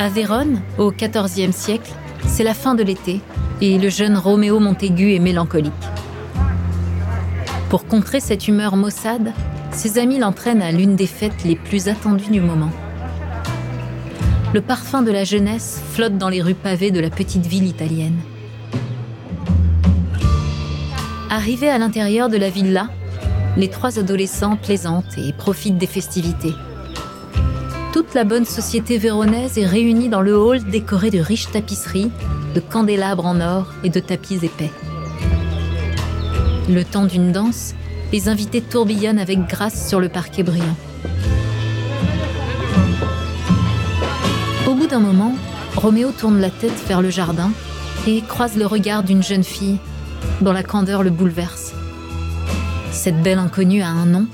À Vérone, au XIVe siècle, c'est la fin de l'été et le jeune Roméo Montaigu est mélancolique. Pour contrer cette humeur maussade, ses amis l'entraînent à l'une des fêtes les plus attendues du moment. Le parfum de la jeunesse flotte dans les rues pavées de la petite ville italienne. Arrivés à l'intérieur de la villa, les trois adolescents plaisantent et profitent des festivités toute la bonne société véronaise est réunie dans le hall décoré de riches tapisseries, de candélabres en or et de tapis épais. Le temps d'une danse, les invités tourbillonnent avec grâce sur le parquet brillant. Au bout d'un moment, Roméo tourne la tête vers le jardin et croise le regard d'une jeune fille dont la candeur le bouleverse. Cette belle inconnue a un nom,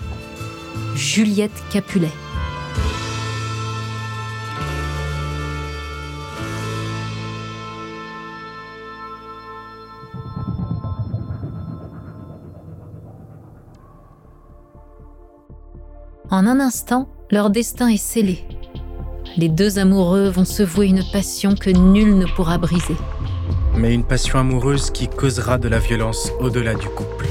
Juliette Capulet. En un instant, leur destin est scellé. Les deux amoureux vont se vouer une passion que nul ne pourra briser. Mais une passion amoureuse qui causera de la violence au-delà du couple.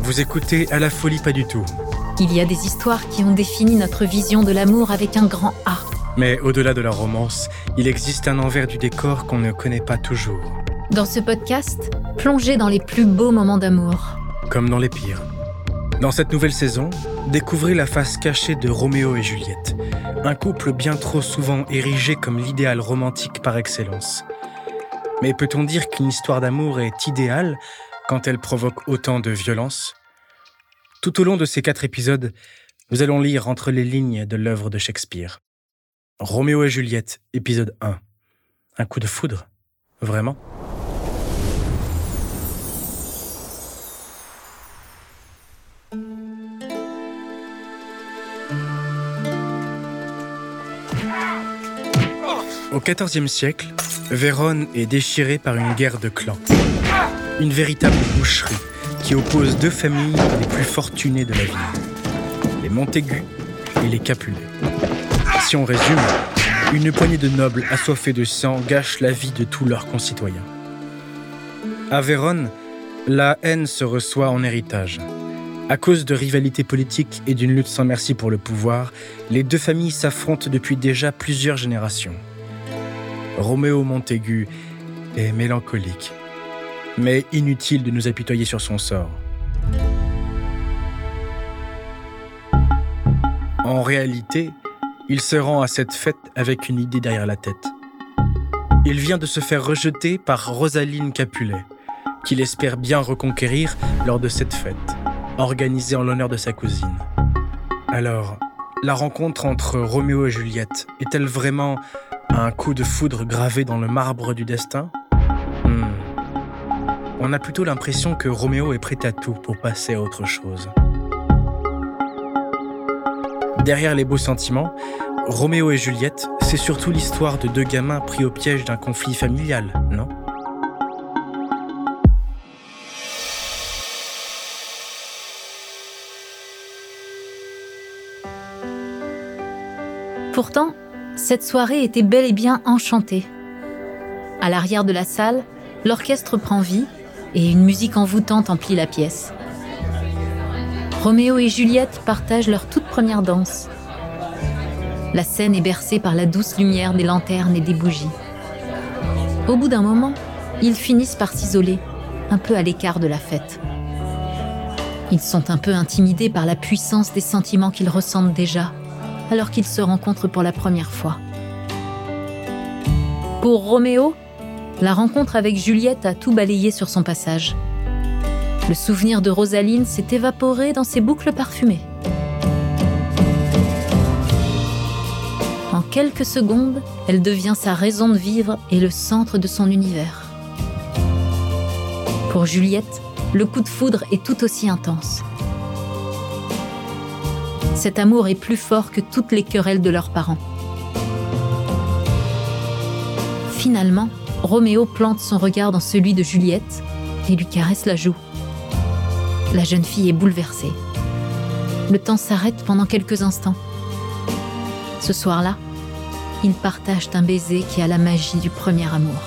Vous écoutez À la folie pas du tout. Il y a des histoires qui ont défini notre vision de l'amour avec un grand A. Mais au-delà de la romance, il existe un envers du décor qu'on ne connaît pas toujours. Dans ce podcast, plongez dans les plus beaux moments d'amour. Comme dans les pires. Dans cette nouvelle saison, découvrez la face cachée de Roméo et Juliette, un couple bien trop souvent érigé comme l'idéal romantique par excellence. Mais peut-on dire qu'une histoire d'amour est idéale quand elle provoque autant de violence? Tout au long de ces quatre épisodes, nous allons lire entre les lignes de l'œuvre de Shakespeare. Roméo et Juliette, épisode 1. Un coup de foudre Vraiment Au XIVe siècle, Vérone est déchirée par une guerre de clans. Une véritable boucherie qui oppose deux familles les plus fortunées de la ville, les Montaigu et les Capulet. Résume, une poignée de nobles assoiffés de sang gâche la vie de tous leurs concitoyens. À Vérone, la haine se reçoit en héritage. À cause de rivalités politiques et d'une lutte sans merci pour le pouvoir, les deux familles s'affrontent depuis déjà plusieurs générations. Roméo Montaigu est mélancolique, mais inutile de nous apitoyer sur son sort. En réalité, il se rend à cette fête avec une idée derrière la tête. Il vient de se faire rejeter par Rosaline Capulet, qu'il espère bien reconquérir lors de cette fête, organisée en l'honneur de sa cousine. Alors, la rencontre entre Roméo et Juliette est-elle vraiment un coup de foudre gravé dans le marbre du destin? Hmm. On a plutôt l'impression que Roméo est prêt à tout pour passer à autre chose. Derrière les beaux sentiments, Roméo et Juliette, c'est surtout l'histoire de deux gamins pris au piège d'un conflit familial, non? Pourtant, cette soirée était bel et bien enchantée. À l'arrière de la salle, l'orchestre prend vie et une musique envoûtante emplit la pièce. Roméo et Juliette partagent leur toute première danse. La scène est bercée par la douce lumière des lanternes et des bougies. Au bout d'un moment, ils finissent par s'isoler, un peu à l'écart de la fête. Ils sont un peu intimidés par la puissance des sentiments qu'ils ressentent déjà, alors qu'ils se rencontrent pour la première fois. Pour Roméo, la rencontre avec Juliette a tout balayé sur son passage. Le souvenir de Rosaline s'est évaporé dans ses boucles parfumées. En quelques secondes, elle devient sa raison de vivre et le centre de son univers. Pour Juliette, le coup de foudre est tout aussi intense. Cet amour est plus fort que toutes les querelles de leurs parents. Finalement, Roméo plante son regard dans celui de Juliette et lui caresse la joue. La jeune fille est bouleversée. Le temps s'arrête pendant quelques instants. Ce soir-là, ils partagent un baiser qui a la magie du premier amour.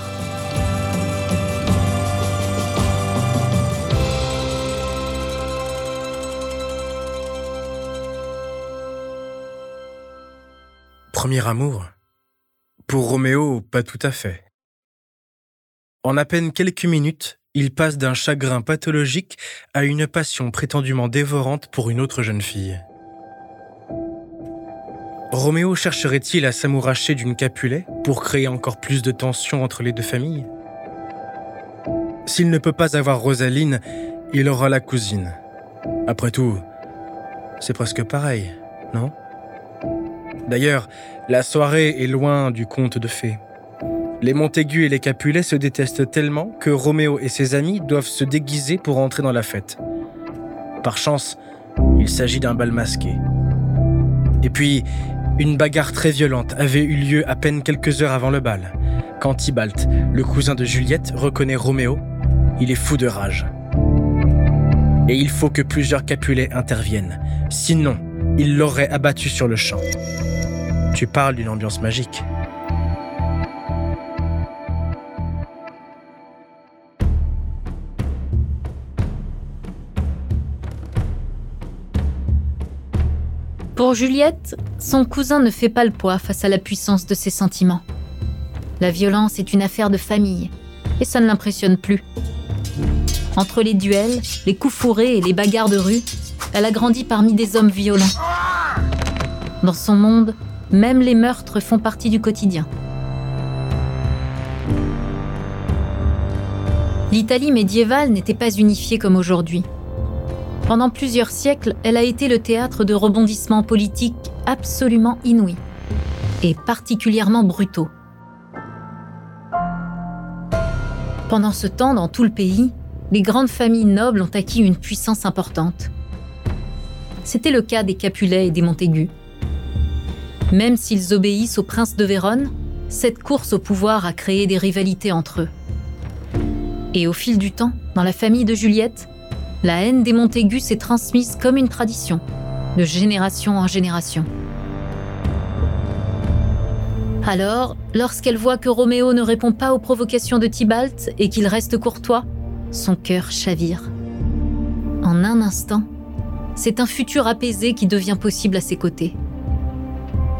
Premier amour Pour Roméo, pas tout à fait. En à peine quelques minutes, il passe d'un chagrin pathologique à une passion prétendument dévorante pour une autre jeune fille. Roméo chercherait-il à s'amouracher d'une Capulet pour créer encore plus de tension entre les deux familles? S'il ne peut pas avoir Rosaline, il aura la cousine. Après tout, c'est presque pareil, non? D'ailleurs, la soirée est loin du conte de fées. Les Montaigu et les Capulet se détestent tellement que Roméo et ses amis doivent se déguiser pour entrer dans la fête. Par chance, il s'agit d'un bal masqué. Et puis, une bagarre très violente avait eu lieu à peine quelques heures avant le bal. Quand Tybalt, le cousin de Juliette, reconnaît Roméo, il est fou de rage. Et il faut que plusieurs Capulets interviennent. Sinon, il l'aurait abattu sur le champ. Tu parles d'une ambiance magique. Pour Juliette, son cousin ne fait pas le poids face à la puissance de ses sentiments. La violence est une affaire de famille, et ça ne l'impressionne plus. Entre les duels, les coups fourrés et les bagarres de rue, elle a grandi parmi des hommes violents. Dans son monde, même les meurtres font partie du quotidien. L'Italie médiévale n'était pas unifiée comme aujourd'hui. Pendant plusieurs siècles, elle a été le théâtre de rebondissements politiques absolument inouïs et particulièrement brutaux. Pendant ce temps, dans tout le pays, les grandes familles nobles ont acquis une puissance importante. C'était le cas des Capulets et des Montaigu. Même s'ils obéissent au prince de Vérone, cette course au pouvoir a créé des rivalités entre eux. Et au fil du temps, dans la famille de Juliette, la haine des Montaigu s'est transmise comme une tradition, de génération en génération. Alors, lorsqu'elle voit que Roméo ne répond pas aux provocations de Tybalt et qu'il reste courtois, son cœur chavire. En un instant, c'est un futur apaisé qui devient possible à ses côtés.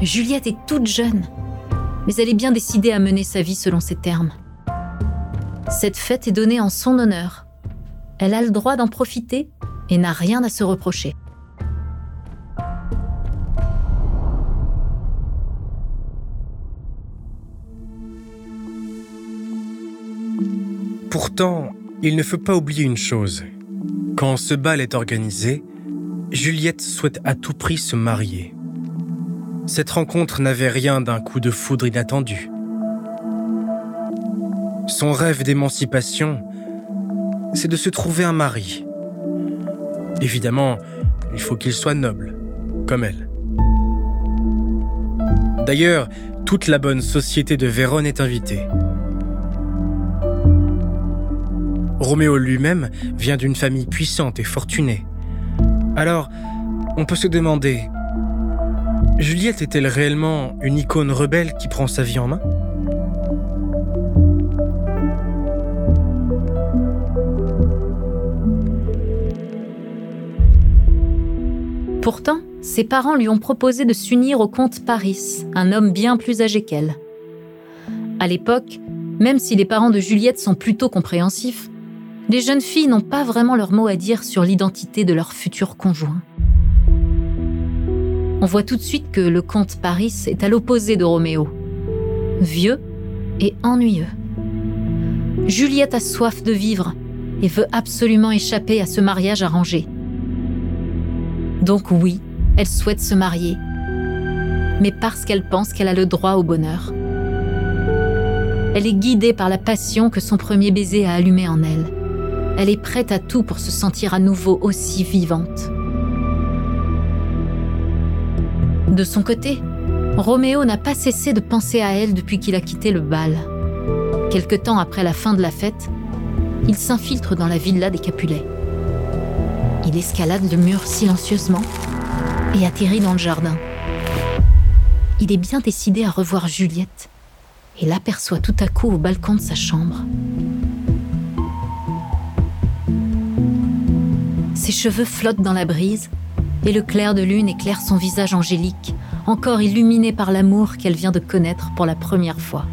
Juliette est toute jeune, mais elle est bien décidée à mener sa vie selon ses termes. Cette fête est donnée en son honneur elle a le droit d'en profiter et n'a rien à se reprocher. Pourtant, il ne faut pas oublier une chose. Quand ce bal est organisé, Juliette souhaite à tout prix se marier. Cette rencontre n'avait rien d'un coup de foudre inattendu. Son rêve d'émancipation c'est de se trouver un mari. Évidemment, il faut qu'il soit noble, comme elle. D'ailleurs, toute la bonne société de Vérone est invitée. Roméo lui-même vient d'une famille puissante et fortunée. Alors, on peut se demander, Juliette est-elle réellement une icône rebelle qui prend sa vie en main? Pourtant, ses parents lui ont proposé de s'unir au comte Paris, un homme bien plus âgé qu'elle. À l'époque, même si les parents de Juliette sont plutôt compréhensifs, les jeunes filles n'ont pas vraiment leur mot à dire sur l'identité de leur futur conjoint. On voit tout de suite que le comte Paris est à l'opposé de Roméo. Vieux et ennuyeux. Juliette a soif de vivre et veut absolument échapper à ce mariage arrangé. Donc oui, elle souhaite se marier, mais parce qu'elle pense qu'elle a le droit au bonheur. Elle est guidée par la passion que son premier baiser a allumée en elle. Elle est prête à tout pour se sentir à nouveau aussi vivante. De son côté, Roméo n'a pas cessé de penser à elle depuis qu'il a quitté le bal. Quelque temps après la fin de la fête, il s'infiltre dans la villa des Capulets. Il escalade le mur silencieusement et atterrit dans le jardin. Il est bien décidé à revoir Juliette et l'aperçoit tout à coup au balcon de sa chambre. Ses cheveux flottent dans la brise et le clair de lune éclaire son visage angélique, encore illuminé par l'amour qu'elle vient de connaître pour la première fois.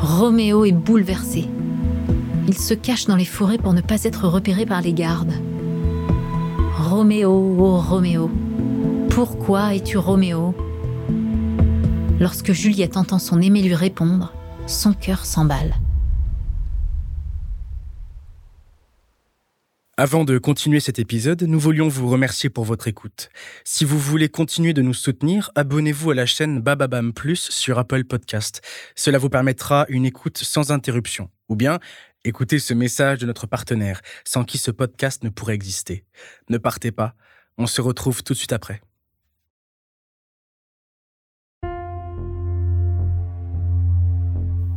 Roméo est bouleversé. Il se cache dans les forêts pour ne pas être repéré par les gardes. Roméo, oh Roméo, pourquoi es-tu Roméo? Lorsque Juliette entend son aimé lui répondre, son cœur s'emballe. Avant de continuer cet épisode, nous voulions vous remercier pour votre écoute. Si vous voulez continuer de nous soutenir, abonnez-vous à la chaîne Bababam Plus sur Apple Podcast. Cela vous permettra une écoute sans interruption. Ou bien, écoutez ce message de notre partenaire, sans qui ce podcast ne pourrait exister. Ne partez pas, on se retrouve tout de suite après.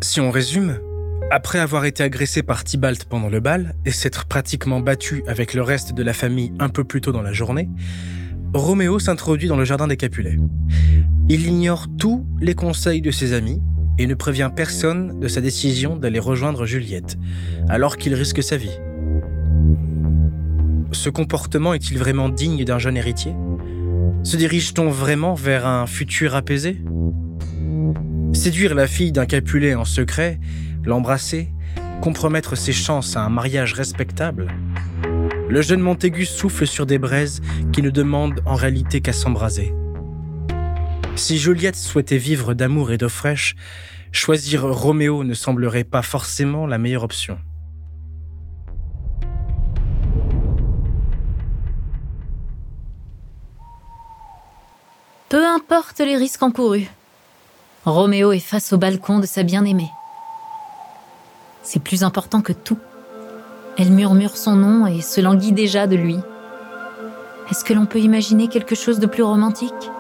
Si on résume, après avoir été agressé par Tybalt pendant le bal et s'être pratiquement battu avec le reste de la famille un peu plus tôt dans la journée, Roméo s'introduit dans le jardin des Capulets. Il ignore tous les conseils de ses amis et ne prévient personne de sa décision d'aller rejoindre Juliette, alors qu'il risque sa vie. Ce comportement est-il vraiment digne d'un jeune héritier? Se dirige-t-on vraiment vers un futur apaisé? Séduire la fille d'un Capulet en secret l'embrasser, compromettre ses chances à un mariage respectable? Le jeune Montaigu souffle sur des braises qui ne demandent en réalité qu'à s'embraser. Si Juliette souhaitait vivre d'amour et d'eau fraîche, choisir Roméo ne semblerait pas forcément la meilleure option. Peu importe les risques encourus, Roméo est face au balcon de sa bien-aimée. C'est plus important que tout. Elle murmure son nom et se languit déjà de lui. Est-ce que l'on peut imaginer quelque chose de plus romantique?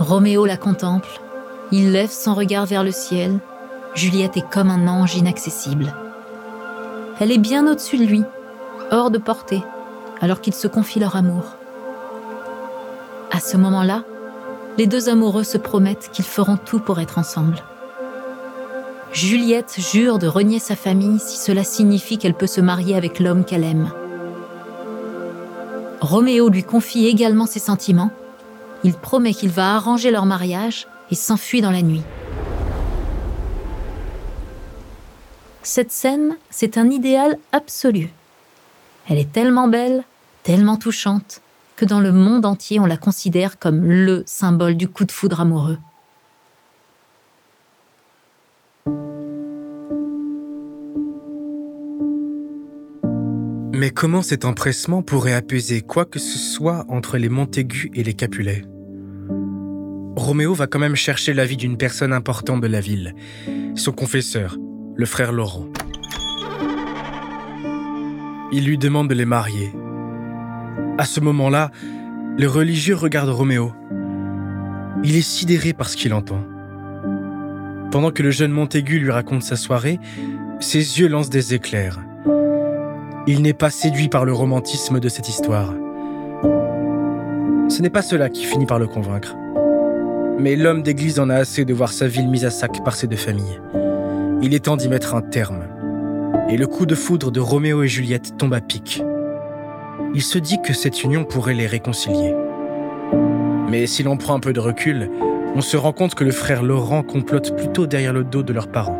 Roméo la contemple. Il lève son regard vers le ciel. Juliette est comme un ange inaccessible. Elle est bien au-dessus de lui, hors de portée, alors qu'ils se confient leur amour. À ce moment-là, les deux amoureux se promettent qu'ils feront tout pour être ensemble. Juliette jure de renier sa famille si cela signifie qu'elle peut se marier avec l'homme qu'elle aime. Roméo lui confie également ses sentiments. Il promet qu'il va arranger leur mariage et s'enfuit dans la nuit. Cette scène, c'est un idéal absolu. Elle est tellement belle, tellement touchante, que dans le monde entier on la considère comme le symbole du coup de foudre amoureux. Mais comment cet empressement pourrait apaiser quoi que ce soit entre les Montaigu et les Capulets? Roméo va quand même chercher l'avis d'une personne importante de la ville, son confesseur, le frère Laurent. Il lui demande de les marier. À ce moment-là, le religieux regarde Roméo. Il est sidéré par ce qu'il entend. Pendant que le jeune Montaigu lui raconte sa soirée, ses yeux lancent des éclairs. Il n'est pas séduit par le romantisme de cette histoire. Ce n'est pas cela qui finit par le convaincre. Mais l'homme d'église en a assez de voir sa ville mise à sac par ses deux familles. Il est temps d'y mettre un terme. Et le coup de foudre de Roméo et Juliette tombe à pic. Il se dit que cette union pourrait les réconcilier. Mais si l'on prend un peu de recul, on se rend compte que le frère Laurent complote plutôt derrière le dos de leurs parents.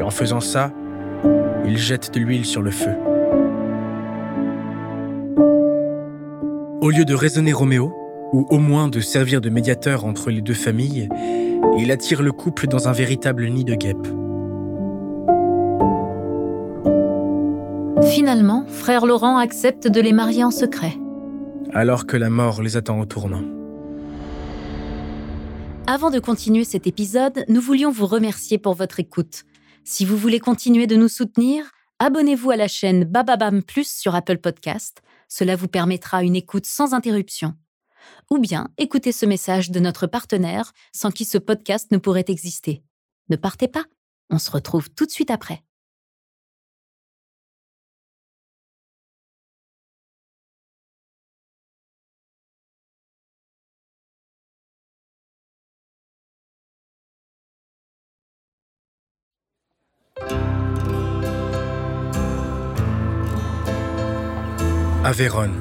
Et en faisant ça, il jette de l'huile sur le feu. Au lieu de raisonner Roméo, ou au moins de servir de médiateur entre les deux familles, il attire le couple dans un véritable nid de guêpes. Finalement, frère Laurent accepte de les marier en secret. Alors que la mort les attend au tournant. Avant de continuer cet épisode, nous voulions vous remercier pour votre écoute. Si vous voulez continuer de nous soutenir, abonnez-vous à la chaîne Bababam Plus sur Apple Podcast. Cela vous permettra une écoute sans interruption. Ou bien écoutez ce message de notre partenaire sans qui ce podcast ne pourrait exister. Ne partez pas, on se retrouve tout de suite après. Vérone.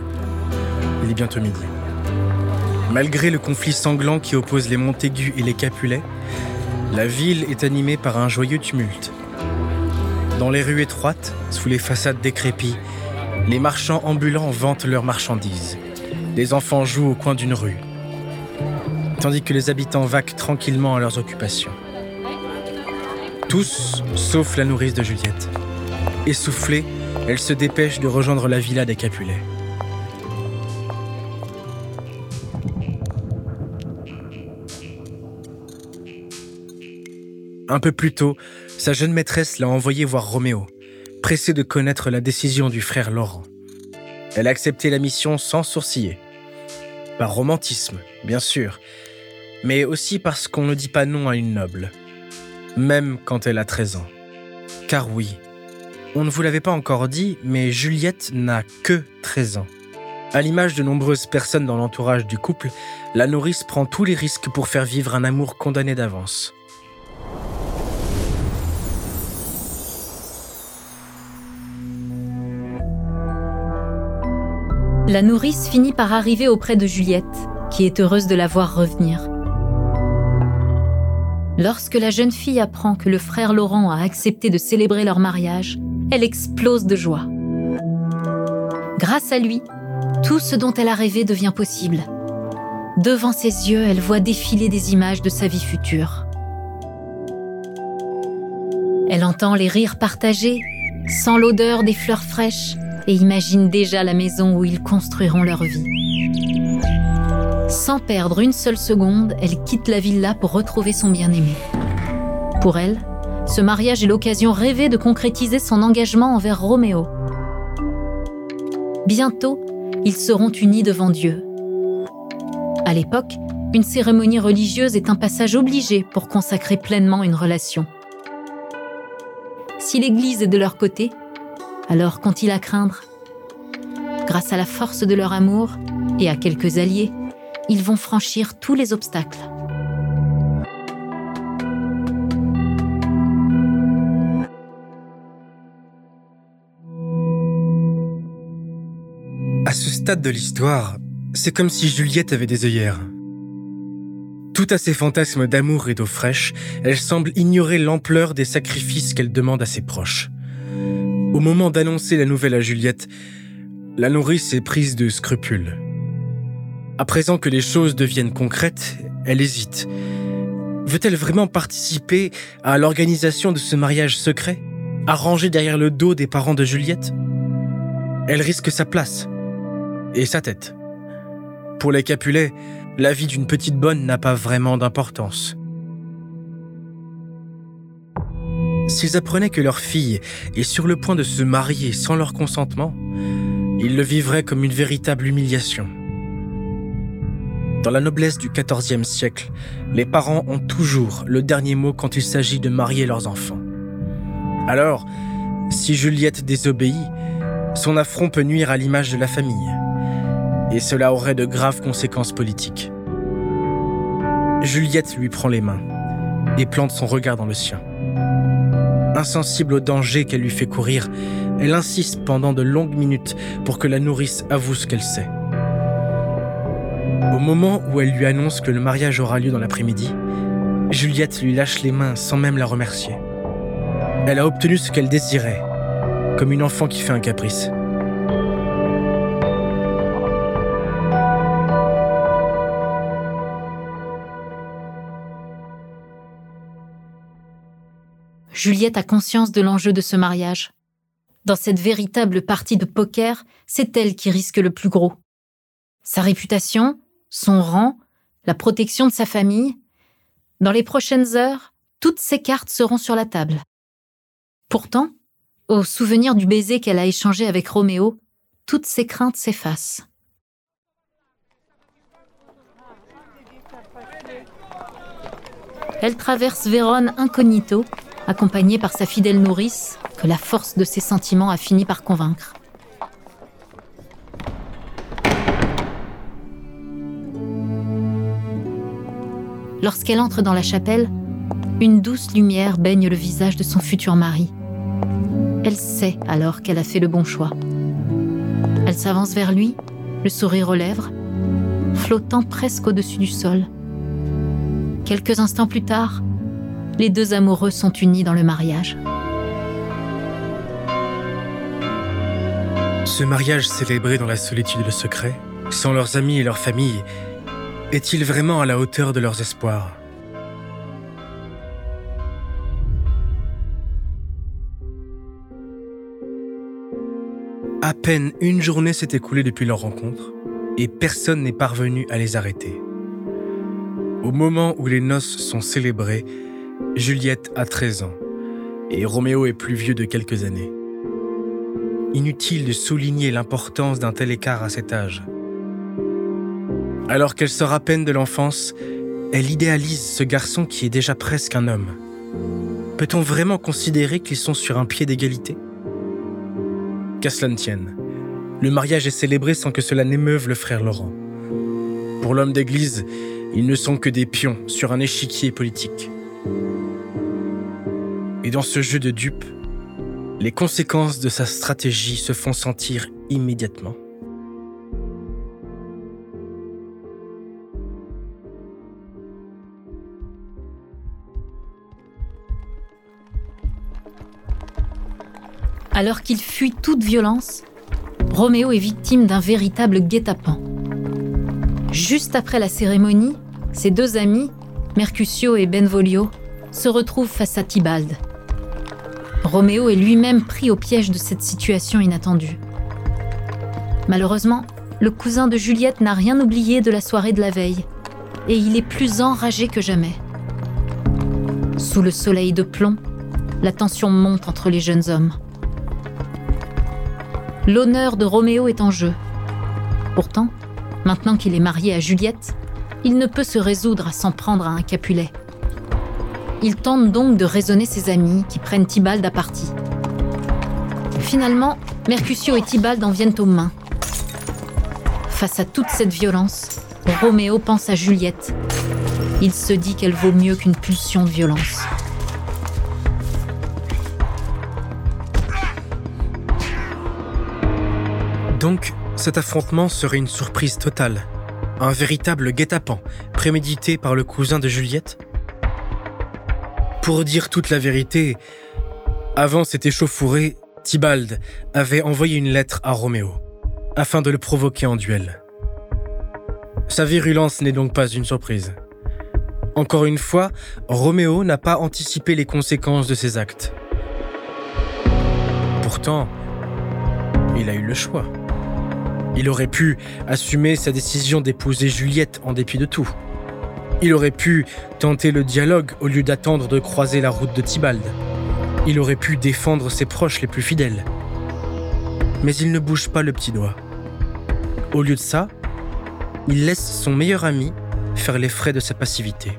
Il est bientôt midi. Malgré le conflit sanglant qui oppose les Montaigu et les Capulet, la ville est animée par un joyeux tumulte. Dans les rues étroites, sous les façades décrépies, les marchands ambulants vantent leurs marchandises. Les enfants jouent au coin d'une rue, tandis que les habitants vaquent tranquillement à leurs occupations. Tous, sauf la nourrice de Juliette. Essoufflée, elle se dépêche de rejoindre la villa des Capulets. Un peu plus tôt, sa jeune maîtresse l'a envoyé voir Roméo, pressée de connaître la décision du frère Laurent. Elle a accepté la mission sans sourciller. Par romantisme, bien sûr, mais aussi parce qu'on ne dit pas non à une noble, même quand elle a 13 ans. Car oui, on ne vous l'avait pas encore dit, mais Juliette n'a que 13 ans. À l'image de nombreuses personnes dans l'entourage du couple, la nourrice prend tous les risques pour faire vivre un amour condamné d'avance. La nourrice finit par arriver auprès de Juliette, qui est heureuse de la voir revenir. Lorsque la jeune fille apprend que le frère Laurent a accepté de célébrer leur mariage, elle explose de joie. Grâce à lui, tout ce dont elle a rêvé devient possible. Devant ses yeux, elle voit défiler des images de sa vie future. Elle entend les rires partagés, sent l'odeur des fleurs fraîches et imagine déjà la maison où ils construiront leur vie. Sans perdre une seule seconde, elle quitte la villa pour retrouver son bien-aimé. Pour elle, ce mariage est l'occasion rêvée de concrétiser son engagement envers Roméo. Bientôt, ils seront unis devant Dieu. À l'époque, une cérémonie religieuse est un passage obligé pour consacrer pleinement une relation. Si l'Église est de leur côté, alors qu'ont-ils à craindre? Grâce à la force de leur amour et à quelques alliés, ils vont franchir tous les obstacles. Stade de l'histoire, c'est comme si Juliette avait des œillères. Tout à ses fantasmes d'amour et d'eau fraîche, elle semble ignorer l'ampleur des sacrifices qu'elle demande à ses proches. Au moment d'annoncer la nouvelle à Juliette, la nourrice est prise de scrupules. À présent que les choses deviennent concrètes, elle hésite. Veut-elle vraiment participer à l'organisation de ce mariage secret Arrangé derrière le dos des parents de Juliette? Elle risque sa place et sa tête. Pour les Capulets, la vie d'une petite bonne n'a pas vraiment d'importance. S'ils apprenaient que leur fille est sur le point de se marier sans leur consentement, ils le vivraient comme une véritable humiliation. Dans la noblesse du XIVe siècle, les parents ont toujours le dernier mot quand il s'agit de marier leurs enfants. Alors, si Juliette désobéit, son affront peut nuire à l'image de la famille. Et cela aurait de graves conséquences politiques. Juliette lui prend les mains et plante son regard dans le sien. Insensible au danger qu'elle lui fait courir, elle insiste pendant de longues minutes pour que la nourrice avoue ce qu'elle sait. Au moment où elle lui annonce que le mariage aura lieu dans l'après-midi, Juliette lui lâche les mains sans même la remercier. Elle a obtenu ce qu'elle désirait, comme une enfant qui fait un caprice. Juliette a conscience de l'enjeu de ce mariage. Dans cette véritable partie de poker, c'est elle qui risque le plus gros. Sa réputation, son rang, la protection de sa famille. Dans les prochaines heures, toutes ces cartes seront sur la table. Pourtant, au souvenir du baiser qu'elle a échangé avec Roméo, toutes ses craintes s'effacent. Elle traverse Vérone incognito accompagnée par sa fidèle nourrice, que la force de ses sentiments a fini par convaincre. Lorsqu'elle entre dans la chapelle, une douce lumière baigne le visage de son futur mari. Elle sait alors qu'elle a fait le bon choix. Elle s'avance vers lui, le sourire aux lèvres, flottant presque au-dessus du sol. Quelques instants plus tard, les deux amoureux sont unis dans le mariage. Ce mariage célébré dans la solitude et le secret, sans leurs amis et leur famille, est-il vraiment à la hauteur de leurs espoirs? À peine une journée s'est écoulée depuis leur rencontre et personne n'est parvenu à les arrêter. Au moment où les noces sont célébrées, Juliette a 13 ans et Roméo est plus vieux de quelques années. Inutile de souligner l'importance d'un tel écart à cet âge. Alors qu'elle sort à peine de l'enfance, elle idéalise ce garçon qui est déjà presque un homme. Peut-on vraiment considérer qu'ils sont sur un pied d'égalité? Qu'à cela ne tienne, le mariage est célébré sans que cela n'émeuve le frère Laurent. Pour l'homme d'église, ils ne sont que des pions sur un échiquier politique. Et dans ce jeu de dupes, les conséquences de sa stratégie se font sentir immédiatement. Alors qu'il fuit toute violence, Roméo est victime d'un véritable guet-apens. Juste après la cérémonie, ses deux amis, Mercutio et Benvolio, se retrouvent face à Tybalt, Roméo est lui-même pris au piège de cette situation inattendue. Malheureusement, le cousin de Juliette n'a rien oublié de la soirée de la veille, et il est plus enragé que jamais. Sous le soleil de plomb, la tension monte entre les jeunes hommes. L'honneur de Roméo est en jeu. Pourtant, maintenant qu'il est marié à Juliette, il ne peut se résoudre à s'en prendre à un Capulet. Il tente donc de raisonner ses amis qui prennent Tybalt à partie. Finalement, Mercutio et Tybalt en viennent aux mains. Face à toute cette violence, Roméo pense à Juliette. Il se dit qu'elle vaut mieux qu'une pulsion de violence. Donc, cet affrontement serait une surprise totale. Un véritable guet-apens, prémédité par le cousin de Juliette? Pour dire toute la vérité, avant cet échauffouré, Tybalt avait envoyé une lettre à Roméo, afin de le provoquer en duel. Sa virulence n'est donc pas une surprise. Encore une fois, Roméo n'a pas anticipé les conséquences de ses actes. Pourtant, il a eu le choix. Il aurait pu assumer sa décision d'épouser Juliette en dépit de tout. Il aurait pu tenter le dialogue au lieu d'attendre de croiser la route de Tybalt. Il aurait pu défendre ses proches les plus fidèles. Mais il ne bouge pas le petit doigt. Au lieu de ça, il laisse son meilleur ami faire les frais de sa passivité.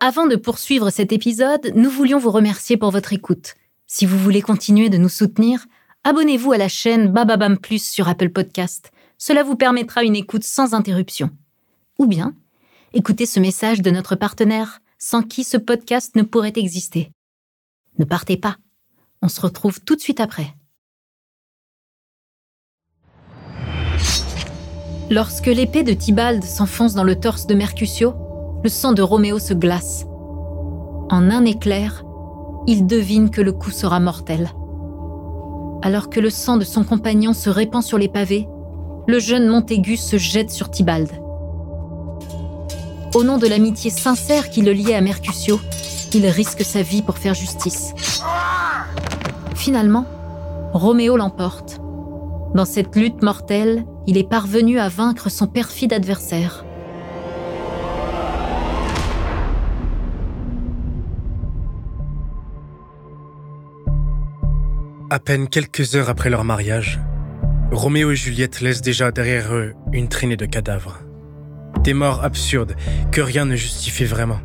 Avant de poursuivre cet épisode, nous voulions vous remercier pour votre écoute. Si vous voulez continuer de nous soutenir, abonnez-vous à la chaîne Bababam Plus sur Apple Podcast. Cela vous permettra une écoute sans interruption. Ou bien, écoutez ce message de notre partenaire sans qui ce podcast ne pourrait exister. Ne partez pas. On se retrouve tout de suite après. Lorsque l'épée de Tybalt s'enfonce dans le torse de Mercutio, le sang de Roméo se glace. En un éclair, il devine que le coup sera mortel. Alors que le sang de son compagnon se répand sur les pavés, le jeune Montaigu se jette sur Tybalt. Au nom de l'amitié sincère qui le liait à Mercutio, il risque sa vie pour faire justice. Finalement, Roméo l'emporte. Dans cette lutte mortelle, il est parvenu à vaincre son perfide adversaire. À peine quelques heures après leur mariage, Roméo et Juliette laissent déjà derrière eux une traînée de cadavres. Des morts absurdes que rien ne justifie vraiment.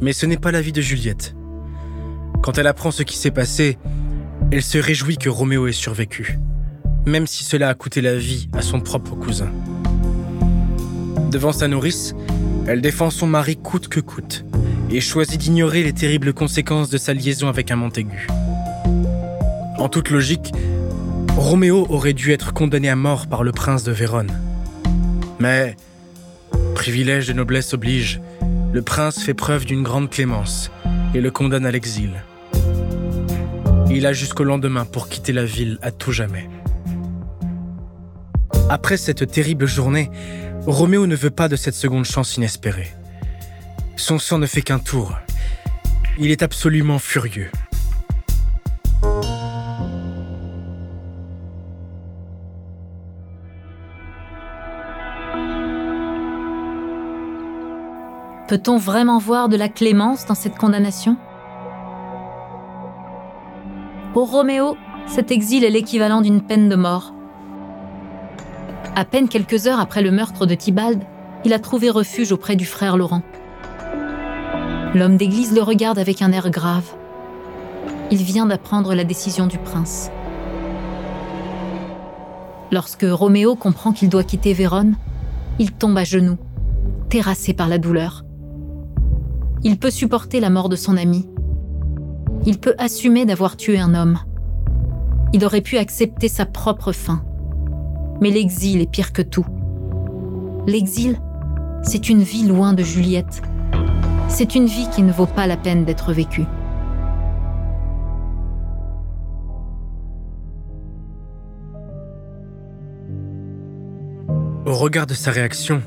Mais ce n'est pas la vie de Juliette. Quand elle apprend ce qui s'est passé, elle se réjouit que Roméo ait survécu, même si cela a coûté la vie à son propre cousin. Devant sa nourrice, elle défend son mari coûte que coûte et choisit d'ignorer les terribles conséquences de sa liaison avec un Montaigu. En toute logique, Roméo aurait dû être condamné à mort par le prince de Vérone. Mais, privilège de noblesse oblige, le prince fait preuve d'une grande clémence et le condamne à l'exil. Il a jusqu'au lendemain pour quitter la ville à tout jamais. Après cette terrible journée, Roméo ne veut pas de cette seconde chance inespérée. Son sang ne fait qu'un tour. Il est absolument furieux. Peut-on vraiment voir de la clémence dans cette condamnation? Pour Roméo, cet exil est l'équivalent d'une peine de mort. À peine quelques heures après le meurtre de Tybalt, il a trouvé refuge auprès du frère Laurent. L'homme d'église le regarde avec un air grave. Il vient d'apprendre la décision du prince. Lorsque Roméo comprend qu'il doit quitter Vérone, il tombe à genoux, terrassé par la douleur. Il peut supporter la mort de son ami. Il peut assumer d'avoir tué un homme. Il aurait pu accepter sa propre fin. Mais l'exil est pire que tout. L'exil, c'est une vie loin de Juliette. C'est une vie qui ne vaut pas la peine d'être vécue. Au regard de sa réaction,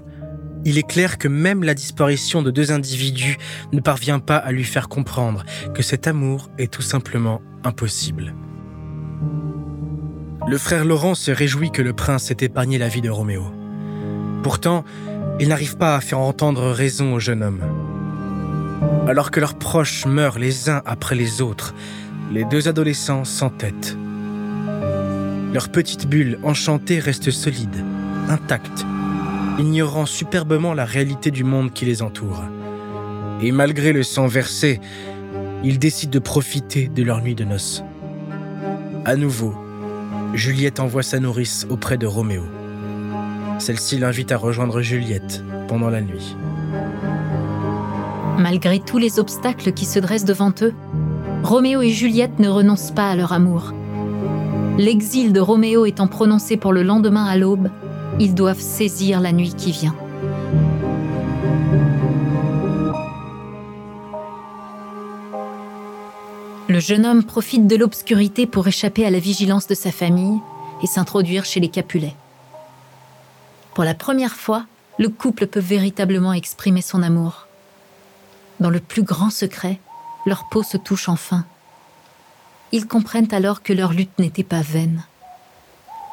il est clair que même la disparition de deux individus ne parvient pas à lui faire comprendre que cet amour est tout simplement impossible. Le frère Laurent se réjouit que le prince ait épargné la vie de Roméo. Pourtant, il n'arrive pas à faire entendre raison au jeune homme. Alors que leurs proches meurent les uns après les autres, les deux adolescents s'entêtent. Leur petite bulle enchantée reste solide, intacte, ignorant superbement la réalité du monde qui les entoure. Et malgré le sang versé, ils décident de profiter de leur nuit de noces. À nouveau, Juliette envoie sa nourrice auprès de Roméo. Celle-ci l'invite à rejoindre Juliette pendant la nuit. Malgré tous les obstacles qui se dressent devant eux, Roméo et Juliette ne renoncent pas à leur amour. L'exil de Roméo étant prononcé pour le lendemain à l'aube, ils doivent saisir la nuit qui vient. Le jeune homme profite de l'obscurité pour échapper à la vigilance de sa famille et s'introduire chez les Capulets. Pour la première fois, le couple peut véritablement exprimer son amour. Dans le plus grand secret, leur peau se touche enfin. Ils comprennent alors que leur lutte n'était pas vaine.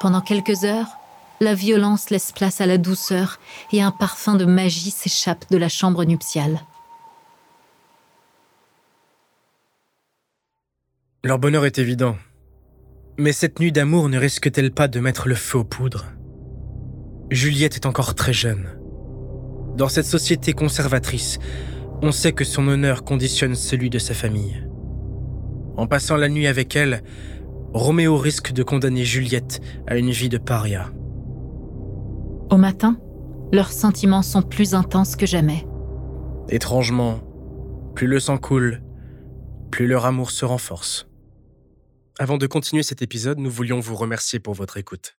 Pendant quelques heures, la violence laisse place à la douceur et un parfum de magie s'échappe de la chambre nuptiale. Leur bonheur est évident. Mais cette nuit d'amour ne risque-t-elle pas de mettre le feu aux poudres? Juliette est encore très jeune. Dans cette société conservatrice, on sait que son honneur conditionne celui de sa famille. En passant la nuit avec elle, Roméo risque de condamner Juliette à une vie de paria. Au matin, leurs sentiments sont plus intenses que jamais. Étrangement, plus le sang coule, plus leur amour se renforce. Avant de continuer cet épisode, nous voulions vous remercier pour votre écoute.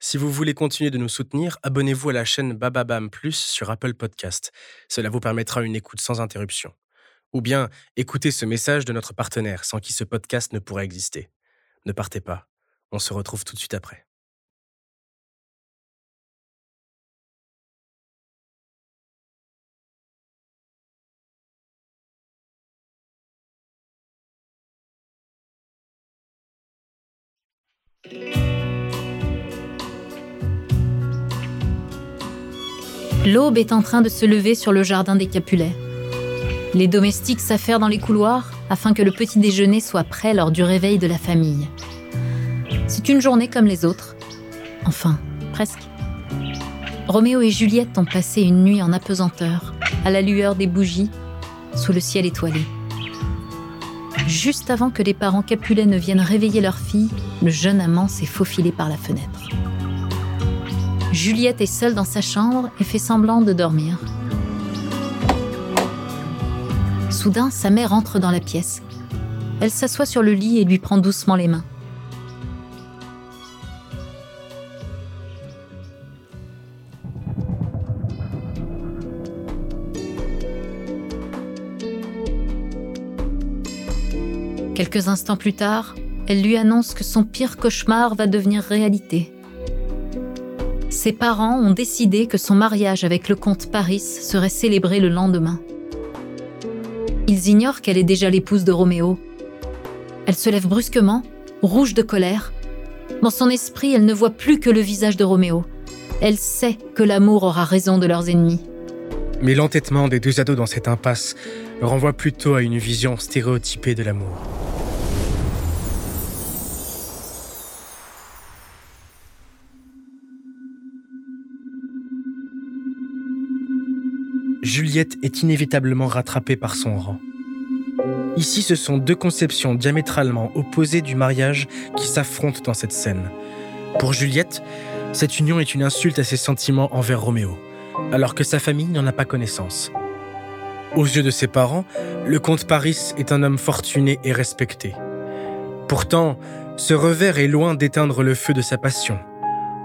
Si vous voulez continuer de nous soutenir, abonnez-vous à la chaîne Bababam Plus sur Apple Podcast. Cela vous permettra une écoute sans interruption. Ou bien écoutez ce message de notre partenaire sans qui ce podcast ne pourrait exister. Ne partez pas. On se retrouve tout de suite après. L'aube est en train de se lever sur le jardin des Capulets. Les domestiques s'affairent dans les couloirs afin que le petit déjeuner soit prêt lors du réveil de la famille. C'est une journée comme les autres. Enfin, presque. Roméo et Juliette ont passé une nuit en apesanteur, à la lueur des bougies, sous le ciel étoilé. Juste avant que les parents Capulet ne viennent réveiller leur fille, le jeune amant s'est faufilé par la fenêtre. Juliette est seule dans sa chambre et fait semblant de dormir. Soudain, sa mère entre dans la pièce. Elle s'assoit sur le lit et lui prend doucement les mains. Quelques instants plus tard, elle lui annonce que son pire cauchemar va devenir réalité. Ses parents ont décidé que son mariage avec le comte Paris serait célébré le lendemain. Ils ignorent qu'elle est déjà l'épouse de Roméo. Elle se lève brusquement, rouge de colère. Dans son esprit, elle ne voit plus que le visage de Roméo. Elle sait que l'amour aura raison de leurs ennemis. Mais l'entêtement des deux ados dans cette impasse renvoie plutôt à une vision stéréotypée de l'amour. Juliette est inévitablement rattrapée par son rang. Ici, ce sont deux conceptions diamétralement opposées du mariage qui s'affrontent dans cette scène. Pour Juliette, cette union est une insulte à ses sentiments envers Roméo, alors que sa famille n'en a pas connaissance. Aux yeux de ses parents, le comte Paris est un homme fortuné et respecté. Pourtant, ce revers est loin d'éteindre le feu de sa passion.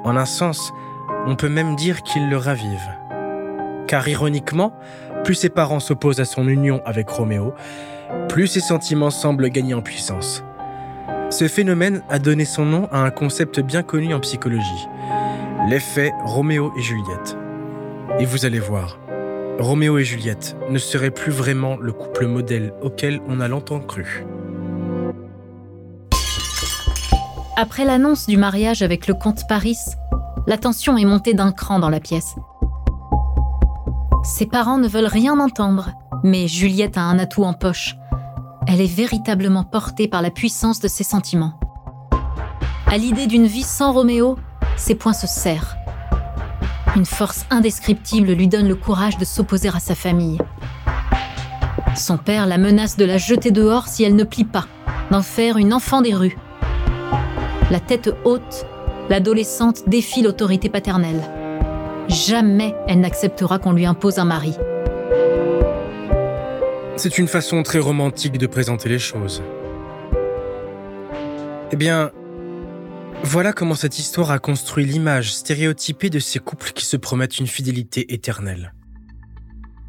En un sens, on peut même dire qu'il le ravive car ironiquement, plus ses parents s'opposent à son union avec Roméo, plus ses sentiments semblent gagner en puissance. Ce phénomène a donné son nom à un concept bien connu en psychologie, l'effet Roméo et Juliette. Et vous allez voir, Roméo et Juliette ne seraient plus vraiment le couple modèle auquel on a longtemps cru. Après l'annonce du mariage avec le comte Paris, la tension est montée d'un cran dans la pièce. Ses parents ne veulent rien entendre, mais Juliette a un atout en poche. Elle est véritablement portée par la puissance de ses sentiments. À l'idée d'une vie sans Roméo, ses poings se serrent. Une force indescriptible lui donne le courage de s'opposer à sa famille. Son père la menace de la jeter dehors si elle ne plie pas, d'en faire une enfant des rues. La tête haute, l'adolescente défie l'autorité paternelle. Jamais elle n'acceptera qu'on lui impose un mari. C'est une façon très romantique de présenter les choses. Eh bien, voilà comment cette histoire a construit l'image stéréotypée de ces couples qui se promettent une fidélité éternelle.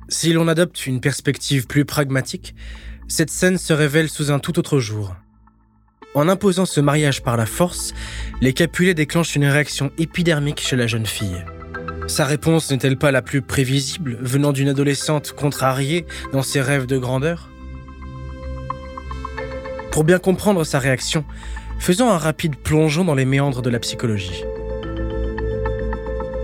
Si l'on adopte une perspective plus pragmatique, cette scène se révèle sous un tout autre jour. En imposant ce mariage par la force, les Capulets déclenchent une réaction épidermique chez la jeune fille. Sa réponse n'est-elle pas la plus prévisible venant d'une adolescente contrariée dans ses rêves de grandeur? Pour bien comprendre sa réaction, faisons un rapide plongeon dans les méandres de la psychologie.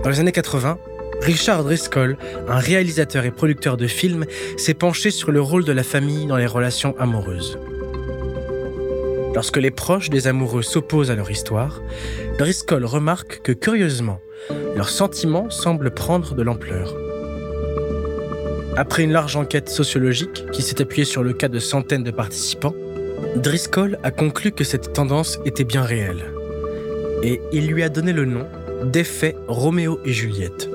Dans les années 80, Richard Driscoll, un réalisateur et producteur de films, s'est penché sur le rôle de la famille dans les relations amoureuses. Lorsque les proches des amoureux s'opposent à leur histoire, Driscoll remarque que curieusement, leurs sentiments semblent prendre de l'ampleur. Après une large enquête sociologique qui s'est appuyée sur le cas de centaines de participants, Driscoll a conclu que cette tendance était bien réelle. Et il lui a donné le nom d'effet Roméo et Juliette.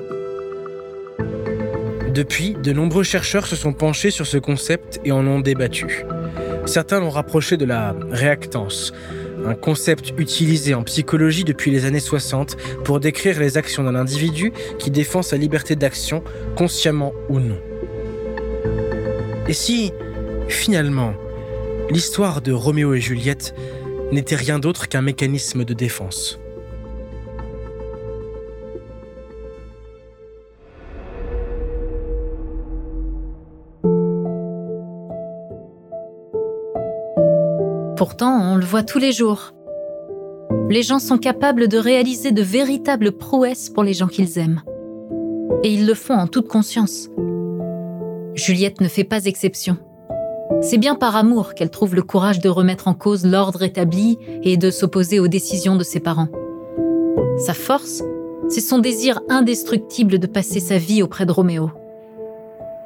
Depuis, de nombreux chercheurs se sont penchés sur ce concept et en ont débattu. Certains l'ont rapproché de la réactance, un concept utilisé en psychologie depuis les années 60 pour décrire les actions d'un individu qui défend sa liberté d'action, consciemment ou non. Et si, finalement, l'histoire de Roméo et Juliette n'était rien d'autre qu'un mécanisme de défense? Pourtant, on le voit tous les jours. Les gens sont capables de réaliser de véritables prouesses pour les gens qu'ils aiment. Et ils le font en toute conscience. Juliette ne fait pas exception. C'est bien par amour qu'elle trouve le courage de remettre en cause l'ordre établi et de s'opposer aux décisions de ses parents. Sa force, c'est son désir indestructible de passer sa vie auprès de Roméo.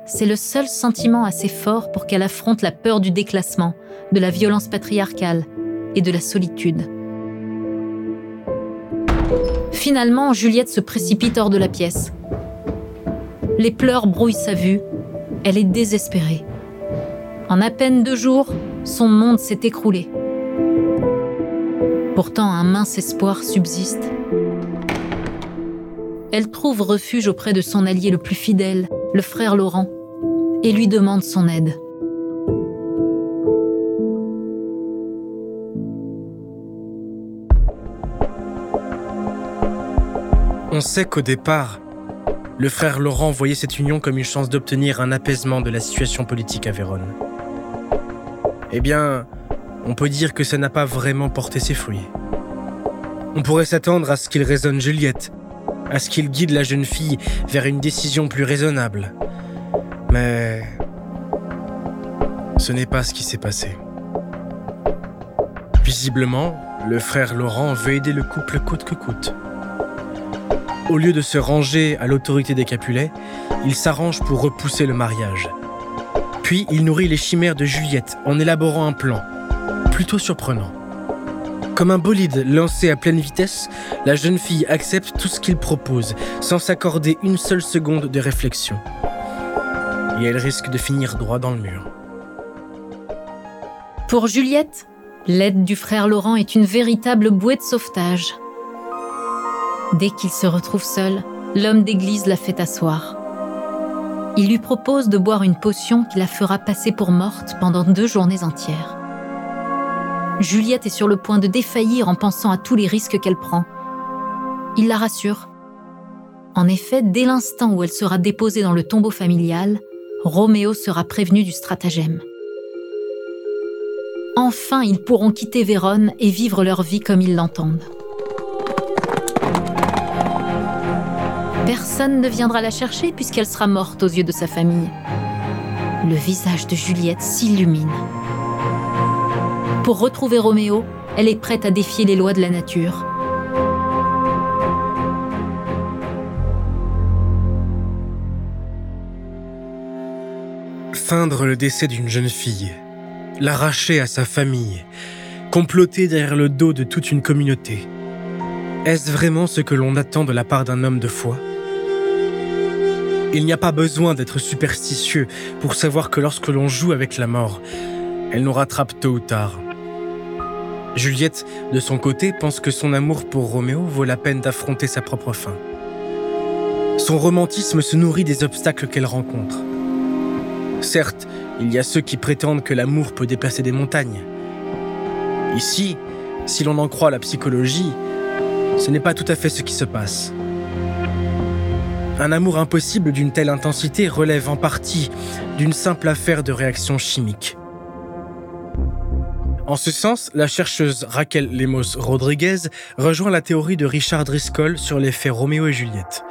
C'est le seul sentiment assez fort pour qu'elle affronte la peur du déclassement, de la violence patriarcale et de la solitude. Finalement, Juliette se précipite hors de la pièce. Les pleurs brouillent sa vue. Elle est désespérée. En à peine deux jours, son monde s'est écroulé. Pourtant, un mince espoir subsiste. Elle trouve refuge auprès de son allié le plus fidèle, le frère Laurent, et lui demande son aide. On sait qu'au départ, le frère Laurent voyait cette union comme une chance d'obtenir un apaisement de la situation politique à Vérone. Eh bien, on peut dire que ça n'a pas vraiment porté ses fruits. On pourrait s'attendre à ce qu'il raisonne Juliette, à ce qu'il guide la jeune fille vers une décision plus raisonnable. Mais ce n'est pas ce qui s'est passé. Visiblement, le frère Laurent veut aider le couple coûte que coûte. Au lieu de se ranger à l'autorité des Capulets, il s'arrange pour repousser le mariage. Puis il nourrit les chimères de Juliette en élaborant un plan, plutôt surprenant. Comme un bolide lancé à pleine vitesse, la jeune fille accepte tout ce qu'il propose, sans s'accorder une seule seconde de réflexion. Et elle risque de finir droit dans le mur. Pour Juliette, l'aide du frère Laurent est une véritable bouée de sauvetage. Dès qu'il se retrouve seul, l'homme d'église la fait asseoir. Il lui propose de boire une potion qui la fera passer pour morte pendant deux journées entières. Juliette est sur le point de défaillir en pensant à tous les risques qu'elle prend. Il la rassure. En effet, dès l'instant où elle sera déposée dans le tombeau familial, Roméo sera prévenu du stratagème. Enfin, ils pourront quitter Vérone et vivre leur vie comme ils l'entendent. Personne ne viendra la chercher puisqu'elle sera morte aux yeux de sa famille. Le visage de Juliette s'illumine. Pour retrouver Roméo, elle est prête à défier les lois de la nature. Feindre le décès d'une jeune fille, l'arracher à sa famille, comploter derrière le dos de toute une communauté. Est-ce vraiment ce que l'on attend de la part d'un homme de foi? Il n'y a pas besoin d'être superstitieux pour savoir que lorsque l'on joue avec la mort, elle nous rattrape tôt ou tard. Juliette, de son côté, pense que son amour pour Roméo vaut la peine d'affronter sa propre fin. Son romantisme se nourrit des obstacles qu'elle rencontre. Certes, il y a ceux qui prétendent que l'amour peut déplacer des montagnes. Ici, si l'on en croit la psychologie, ce n'est pas tout à fait ce qui se passe. Un amour impossible d'une telle intensité relève en partie d'une simple affaire de réaction chimique. En ce sens, la chercheuse Raquel Lemos Rodriguez rejoint la théorie de Richard Driscoll sur l'effet Roméo et Juliette.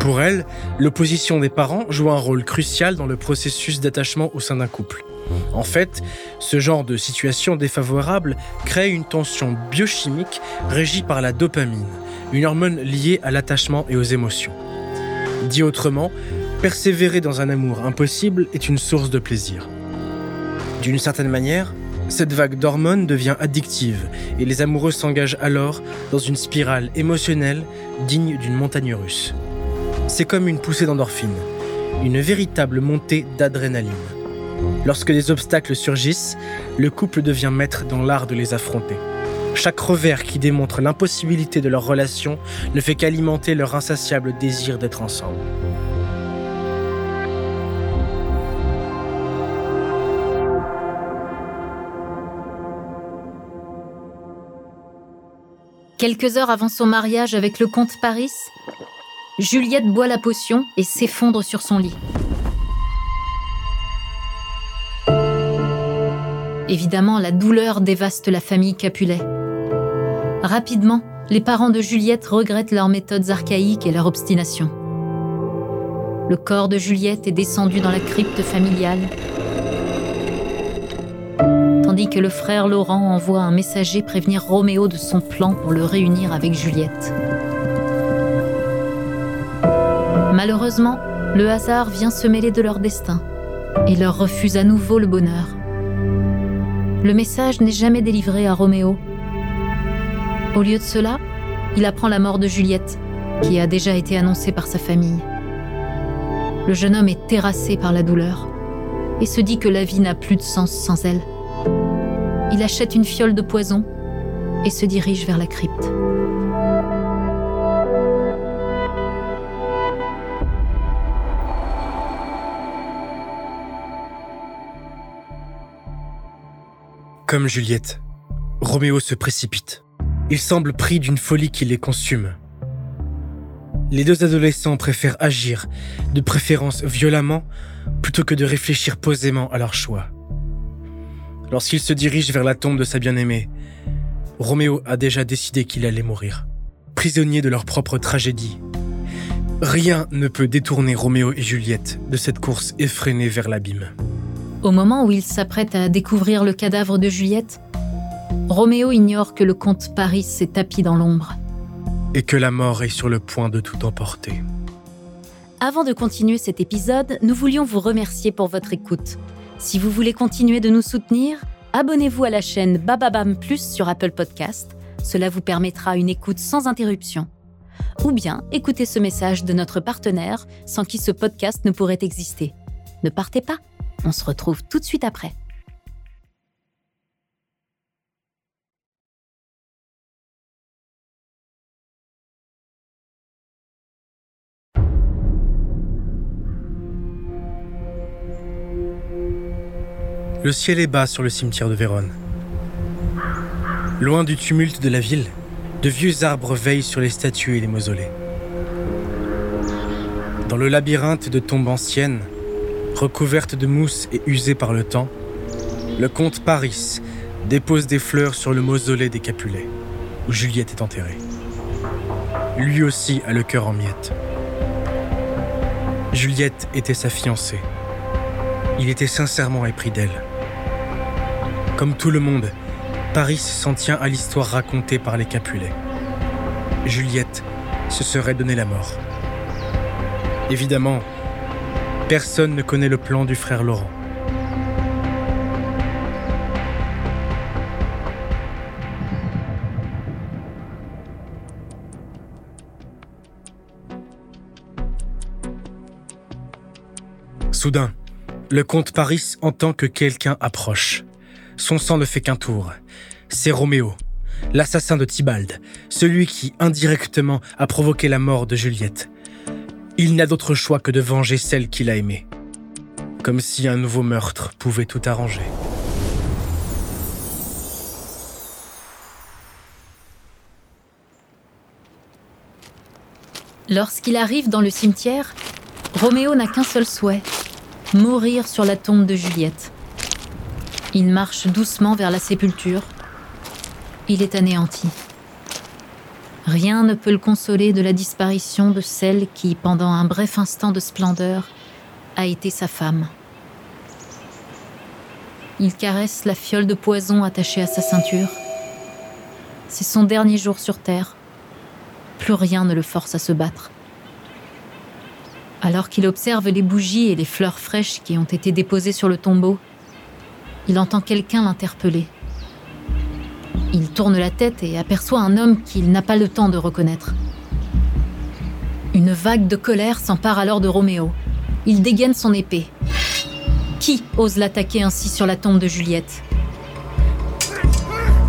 Pour elle, l'opposition des parents joue un rôle crucial dans le processus d'attachement au sein d'un couple. En fait, ce genre de situation défavorable crée une tension biochimique régie par la dopamine, une hormone liée à l'attachement et aux émotions. Dit autrement, persévérer dans un amour impossible est une source de plaisir. D'une certaine manière, cette vague d'hormones devient addictive et les amoureux s'engagent alors dans une spirale émotionnelle digne d'une montagne russe. C'est comme une poussée d'endorphine, une véritable montée d'adrénaline. Lorsque des obstacles surgissent, le couple devient maître dans l'art de les affronter. Chaque revers qui démontre l'impossibilité de leur relation ne fait qu'alimenter leur insatiable désir d'être ensemble. Quelques heures avant son mariage avec le comte Paris, Juliette boit la potion et s'effondre sur son lit. Évidemment, la douleur dévaste la famille Capulet. Rapidement, les parents de Juliette regrettent leurs méthodes archaïques et leur obstination. Le corps de Juliette est descendu dans la crypte familiale, tandis que le frère Laurent envoie un messager prévenir Roméo de son plan pour le réunir avec Juliette. Malheureusement, le hasard vient se mêler de leur destin et leur refuse à nouveau le bonheur. Le message n'est jamais délivré à Roméo. Au lieu de cela, il apprend la mort de Juliette, qui a déjà été annoncée par sa famille. Le jeune homme est terrassé par la douleur et se dit que la vie n'a plus de sens sans elle. Il achète une fiole de poison et se dirige vers la crypte. Comme Juliette, Roméo se précipite. Il semble pris d'une folie qui les consume. Les deux adolescents préfèrent agir, de préférence violemment, plutôt que de réfléchir posément à leur choix. Lorsqu'ils se dirigent vers la tombe de sa bien-aimée, Roméo a déjà décidé qu'il allait mourir, prisonnier de leur propre tragédie. Rien ne peut détourner Roméo et Juliette de cette course effrénée vers l'abîme. Au moment où il s'apprête à découvrir le cadavre de Juliette, Roméo ignore que le comte Paris s'est tapi dans l'ombre. Et que la mort est sur le point de tout emporter. Avant de continuer cet épisode, nous voulions vous remercier pour votre écoute. Si vous voulez continuer de nous soutenir, abonnez-vous à la chaîne Bababam Plus sur Apple Podcast. Cela vous permettra une écoute sans interruption. Ou bien écoutez ce message de notre partenaire sans qui ce podcast ne pourrait exister. Ne partez pas on se retrouve tout de suite après. Le ciel est bas sur le cimetière de Vérone. Loin du tumulte de la ville, de vieux arbres veillent sur les statues et les mausolées. Dans le labyrinthe de tombes anciennes, recouverte de mousse et usée par le temps, le comte Paris dépose des fleurs sur le mausolée des Capulets, où Juliette est enterrée. Lui aussi a le cœur en miettes. Juliette était sa fiancée. Il était sincèrement épris d'elle. Comme tout le monde, Paris s'en tient à l'histoire racontée par les Capulets. Juliette se serait donné la mort. Évidemment, Personne ne connaît le plan du frère Laurent. Soudain, le comte Paris entend que quelqu'un approche. Son sang ne fait qu'un tour. C'est Roméo, l'assassin de Tybalt, celui qui indirectement a provoqué la mort de Juliette. Il n'a d'autre choix que de venger celle qu'il a aimée. Comme si un nouveau meurtre pouvait tout arranger. Lorsqu'il arrive dans le cimetière, Roméo n'a qu'un seul souhait, mourir sur la tombe de Juliette. Il marche doucement vers la sépulture. Il est anéanti. Rien ne peut le consoler de la disparition de celle qui, pendant un bref instant de splendeur, a été sa femme. Il caresse la fiole de poison attachée à sa ceinture. C'est son dernier jour sur Terre. Plus rien ne le force à se battre. Alors qu'il observe les bougies et les fleurs fraîches qui ont été déposées sur le tombeau, il entend quelqu'un l'interpeller. Il tourne la tête et aperçoit un homme qu'il n'a pas le temps de reconnaître. Une vague de colère s'empare alors de Roméo. Il dégaine son épée. Qui ose l'attaquer ainsi sur la tombe de Juliette?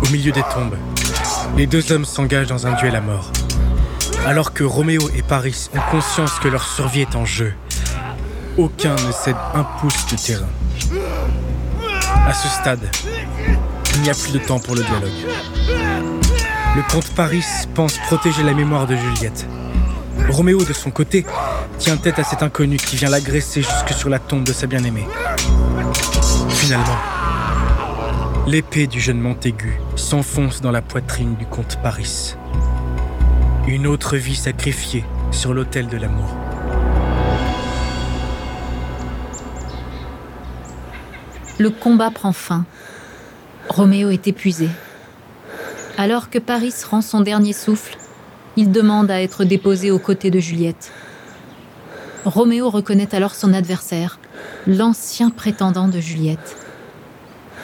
Au milieu des tombes, Les deux hommes s'engagent dans un duel à mort. Alors que Roméo et Paris ont conscience que leur survie est en jeu, aucun ne cède un pouce de terrain. À ce stade, il n'y a plus de temps pour le dialogue. Le comte Paris pense protéger la mémoire de Juliette. Roméo, de son côté, tient tête à cet inconnu qui vient l'agresser jusque sur la tombe de sa bien-aimée. Finalement, l'épée du jeune Montaigu s'enfonce dans la poitrine du comte Paris. Une autre vie sacrifiée sur l'autel de l'amour. Le combat prend fin. Roméo est épuisé. Alors que Paris rend son dernier souffle, il demande à être déposé aux côtés de Juliette. Roméo reconnaît alors son adversaire, l'ancien prétendant de Juliette.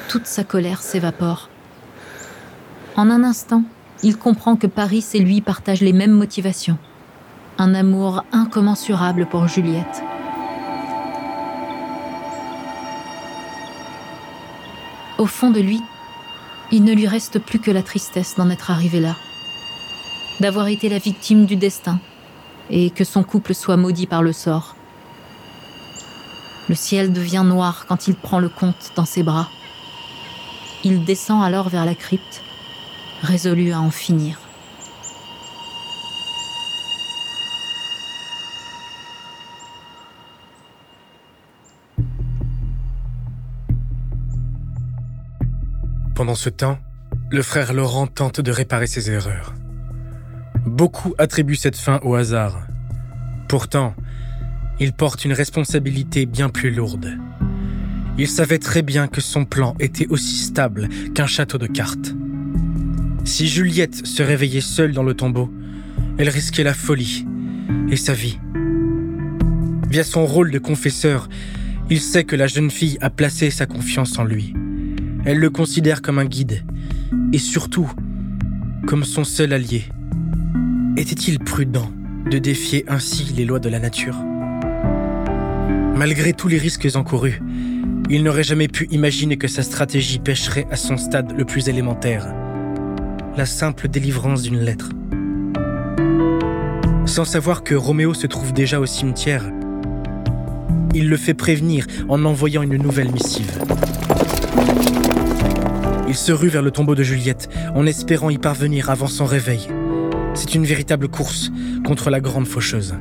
Toute sa colère s'évapore. En un instant, il comprend que Paris et lui partagent les mêmes motivations. Un amour incommensurable pour Juliette. Au fond de lui, il ne lui reste plus que la tristesse d'en être arrivé là, d'avoir été la victime du destin et que son couple soit maudit par le sort. Le ciel devient noir quand il prend le comte dans ses bras. Il descend alors vers la crypte, résolu à en finir. Pendant ce temps, le frère Laurent tente de réparer ses erreurs. Beaucoup attribuent cette fin au hasard. Pourtant, il porte une responsabilité bien plus lourde. Il savait très bien que son plan était aussi stable qu'un château de cartes. Si Juliette se réveillait seule dans le tombeau, elle risquait la folie et sa vie. Via son rôle de confesseur, il sait que la jeune fille a placé sa confiance en lui. Elle le considère comme un guide et surtout comme son seul allié. Était-il prudent de défier ainsi les lois de la nature? Malgré tous les risques encourus, il n'aurait jamais pu imaginer que sa stratégie pêcherait à son stade le plus élémentaire, la simple délivrance d'une lettre. Sans savoir que Roméo se trouve déjà au cimetière, il le fait prévenir en envoyant une nouvelle missive. Il se rue vers le tombeau de Juliette en espérant y parvenir avant son réveil. C'est une véritable course contre la grande faucheuse.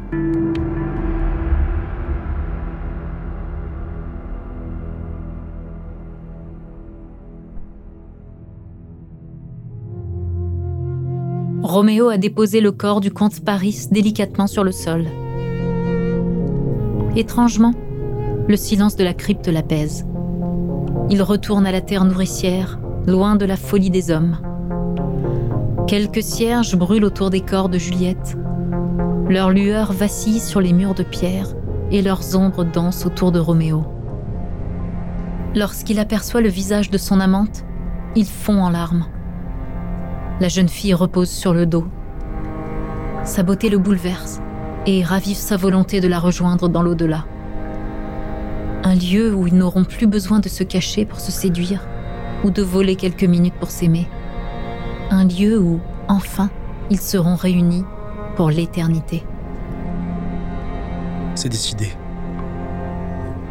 Roméo a déposé le corps du comte Paris délicatement sur le sol. Étrangement, le silence de la crypte l'apaise. Il retourne à la terre nourricière loin de la folie des hommes. Quelques cierges brûlent autour des corps de Juliette. Leurs lueurs vacillent sur les murs de pierre et leurs ombres dansent autour de Roméo. Lorsqu'il aperçoit le visage de son amante, il fond en larmes. La jeune fille repose sur le dos. Sa beauté le bouleverse et ravive sa volonté de la rejoindre dans l'au-delà. Un lieu où ils n'auront plus besoin de se cacher pour se séduire ou de voler quelques minutes pour s'aimer. Un lieu où, enfin, ils seront réunis pour l'éternité. C'est décidé.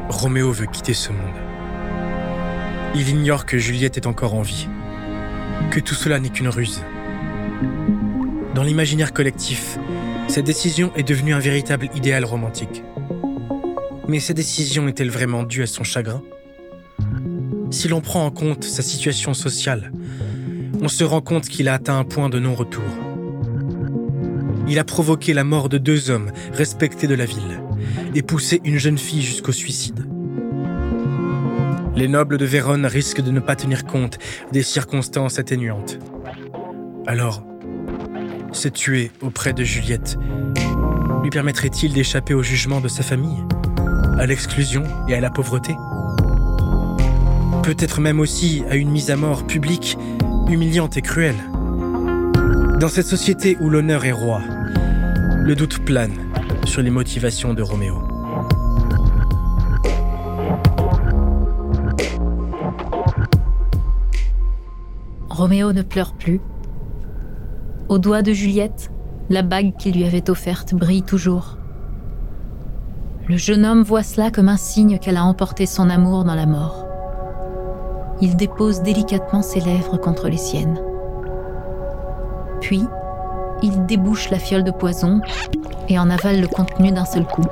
Roméo veut quitter ce monde. Il ignore que Juliette est encore en vie, que tout cela n'est qu'une ruse. Dans l'imaginaire collectif, cette décision est devenue un véritable idéal romantique. Mais cette décision est-elle vraiment due à son chagrin? Si l'on prend en compte sa situation sociale, on se rend compte qu'il a atteint un point de non-retour. Il a provoqué la mort de deux hommes respectés de la ville et poussé une jeune fille jusqu'au suicide. Les nobles de Vérone risquent de ne pas tenir compte des circonstances atténuantes. Alors, se tuer auprès de Juliette lui permettrait-il d'échapper au jugement de sa famille, à l'exclusion et à la pauvreté? Peut-être même aussi à une mise à mort publique, humiliante et cruelle. Dans cette société où l'honneur est roi, le doute plane sur les motivations de Roméo. Roméo ne pleure plus, Au doigt de Juliette, la bague qu'il lui avait offerte brille toujours. Le jeune homme voit cela comme un signe qu'elle a emporté son amour dans la mort. Il dépose délicatement ses lèvres contre les siennes. Puis, il débouche la fiole de poison et en avale le contenu d'un seul coup.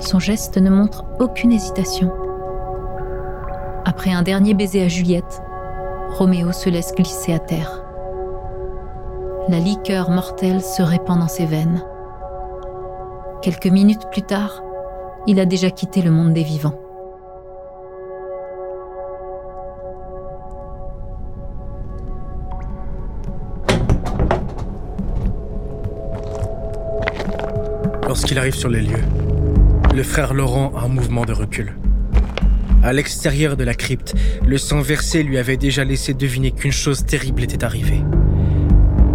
Son geste ne montre aucune hésitation. Après un dernier baiser à Juliette, Roméo se laisse glisser à terre. La liqueur mortelle se répand dans ses veines. Quelques minutes plus tard, il a déjà quitté le monde des vivants. Lorsqu'il arrive sur les lieux, le frère Laurent a un mouvement de recul. À l'extérieur de la crypte, le sang versé lui avait déjà laissé deviner qu'une chose terrible était arrivée.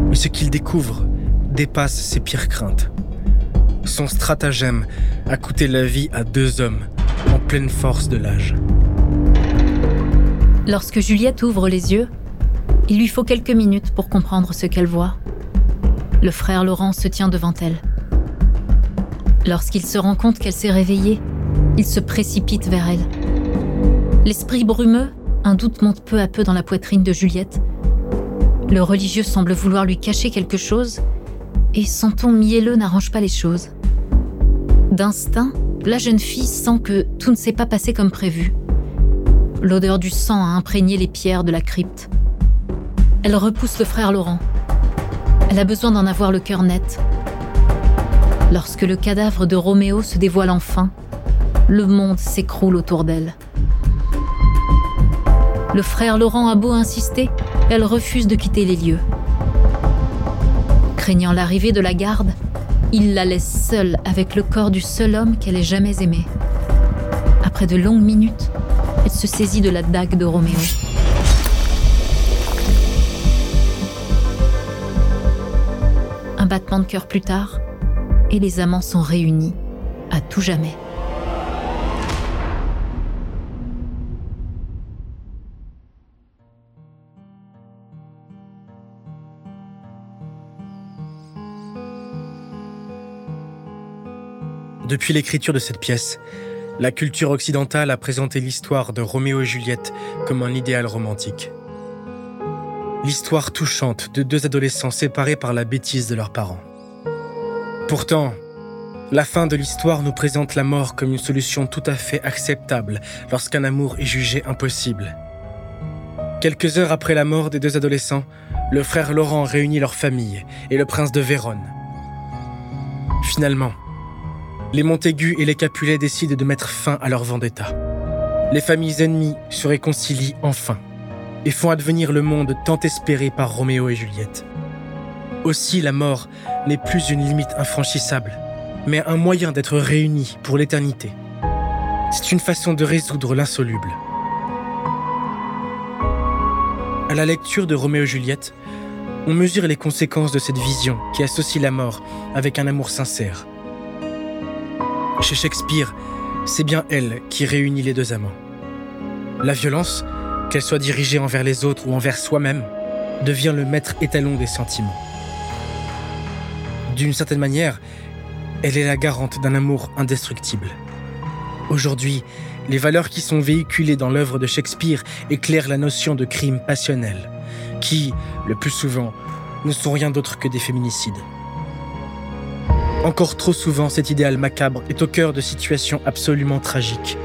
Mais ce qu'il découvre dépasse ses pires craintes. Son stratagème a coûté la vie à deux hommes en pleine force de l'âge. Lorsque Juliette ouvre les yeux, il lui faut quelques minutes pour comprendre ce qu'elle voit. Le frère Laurent se tient devant elle. Lorsqu'il se rend compte qu'elle s'est réveillée, il se précipite vers elle. L'esprit brumeux, un doute monte peu à peu dans la poitrine de Juliette. Le religieux semble vouloir lui cacher quelque chose, et son ton mielleux n'arrange pas les choses. D'instinct, la jeune fille sent que tout ne s'est pas passé comme prévu. L'odeur du sang a imprégné les pierres de la crypte. Elle repousse le frère Laurent. Elle a besoin d'en avoir le cœur net. Lorsque le cadavre de Roméo se dévoile enfin, le monde s'écroule autour d'elle. Le frère Laurent a beau insister, elle refuse de quitter les lieux. Craignant l'arrivée de la garde, il la laisse seule avec le corps du seul homme qu'elle ait jamais aimé. Après de longues minutes, elle se saisit de la dague de Roméo. Un battement de cœur plus tard, et les amants sont réunis à tout jamais. Depuis l'écriture de cette pièce, la culture occidentale a présenté l'histoire de Roméo et Juliette comme un idéal romantique. L'histoire touchante de deux adolescents séparés par la bêtise de leurs parents. Pourtant, la fin de l'histoire nous présente la mort comme une solution tout à fait acceptable lorsqu'un amour est jugé impossible. Quelques heures après la mort des deux adolescents, le frère Laurent réunit leur famille et le prince de Vérone. Finalement, les Montaigu et les Capulet décident de mettre fin à leur vendetta. Les familles ennemies se réconcilient enfin et font advenir le monde tant espéré par Roméo et Juliette. Aussi, la mort n'est plus une limite infranchissable, mais un moyen d'être réunis pour l'éternité. C'est une façon de résoudre l'insoluble. À la lecture de Roméo et Juliette, on mesure les conséquences de cette vision qui associe la mort avec un amour sincère. Chez Shakespeare, c'est bien elle qui réunit les deux amants. La violence, qu'elle soit dirigée envers les autres ou envers soi-même, devient le maître étalon des sentiments. D'une certaine manière, elle est la garante d'un amour indestructible. Aujourd'hui, les valeurs qui sont véhiculées dans l'œuvre de Shakespeare éclairent la notion de crime passionnel, qui, le plus souvent, ne sont rien d'autre que des féminicides. Encore trop souvent, cet idéal macabre est au cœur de situations absolument tragiques,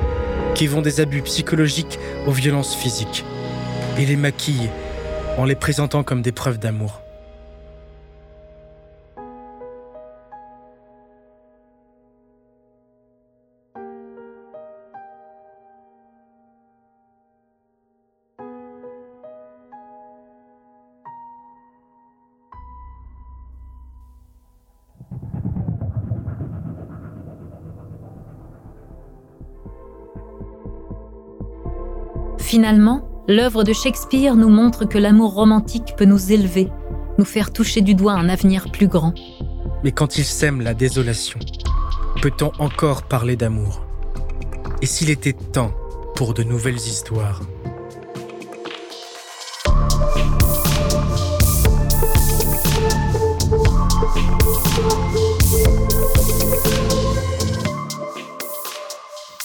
qui vont des abus psychologiques aux violences physiques, et les maquillent en les présentant comme des preuves d'amour. Finalement, l'œuvre de Shakespeare nous montre que l'amour romantique peut nous élever, nous faire toucher du doigt un avenir plus grand. Mais quand il sème la désolation, peut-on encore parler d'amour? Et s'il était temps pour de nouvelles histoires?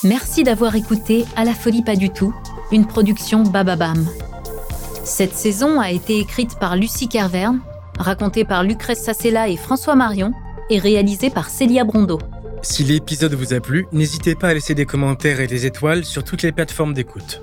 Merci d'avoir écouté À la folie pas du tout une production Bababam. Cette saison a été écrite par Lucie Kerverne, racontée par Lucrèce Sassella et François Marion, et réalisée par Célia Brondeau. Si l'épisode vous a plu, n'hésitez pas à laisser des commentaires et des étoiles sur toutes les plateformes d'écoute.